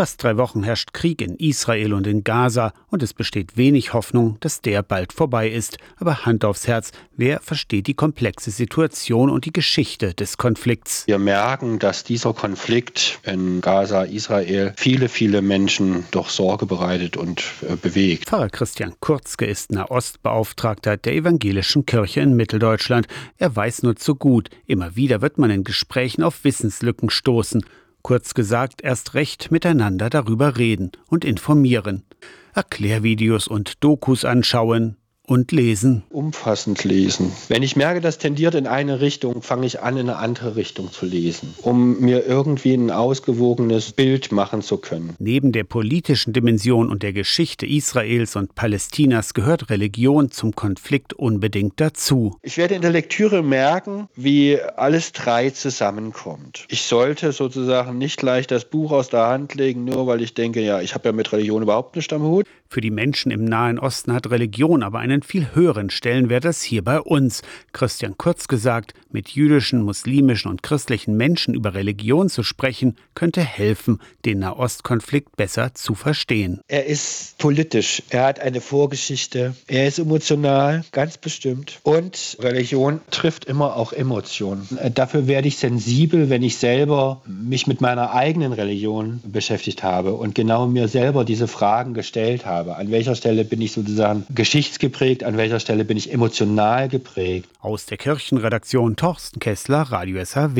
Fast drei Wochen herrscht Krieg in Israel und in Gaza und es besteht wenig Hoffnung, dass der bald vorbei ist. Aber Hand aufs Herz, wer versteht die komplexe Situation und die Geschichte des Konflikts? Wir merken, dass dieser Konflikt in Gaza, Israel, viele, viele Menschen doch Sorge bereitet und äh, bewegt. Pfarrer Christian Kurzke ist Nahostbeauftragter der Evangelischen Kirche in Mitteldeutschland. Er weiß nur zu gut, immer wieder wird man in Gesprächen auf Wissenslücken stoßen. Kurz gesagt, erst recht miteinander darüber reden und informieren. Erklärvideos und Dokus anschauen, und lesen. Umfassend lesen. Wenn ich merke, das tendiert in eine Richtung, fange ich an, in eine andere Richtung zu lesen, um mir irgendwie ein ausgewogenes Bild machen zu können. Neben der politischen Dimension und der Geschichte Israels und Palästinas gehört Religion zum Konflikt unbedingt dazu. Ich werde in der Lektüre merken, wie alles drei zusammenkommt. Ich sollte sozusagen nicht leicht das Buch aus der Hand legen, nur weil ich denke, ja, ich habe ja mit Religion überhaupt nicht am Hut. Für die Menschen im Nahen Osten hat Religion aber einen viel höheren Stellenwert als hier bei uns. Christian Kurz gesagt, mit jüdischen, muslimischen und christlichen Menschen über Religion zu sprechen, könnte helfen, den Nahostkonflikt besser zu verstehen. Er ist politisch, er hat eine Vorgeschichte, er ist emotional, ganz bestimmt. Und Religion trifft immer auch Emotionen. Dafür werde ich sensibel, wenn ich selber mich mit meiner eigenen Religion beschäftigt habe und genau mir selber diese Fragen gestellt habe. An welcher Stelle bin ich sozusagen geschichtsgeprägt, an welcher Stelle bin ich emotional geprägt. Aus der Kirchenredaktion Torsten Kessler, Radio SAW.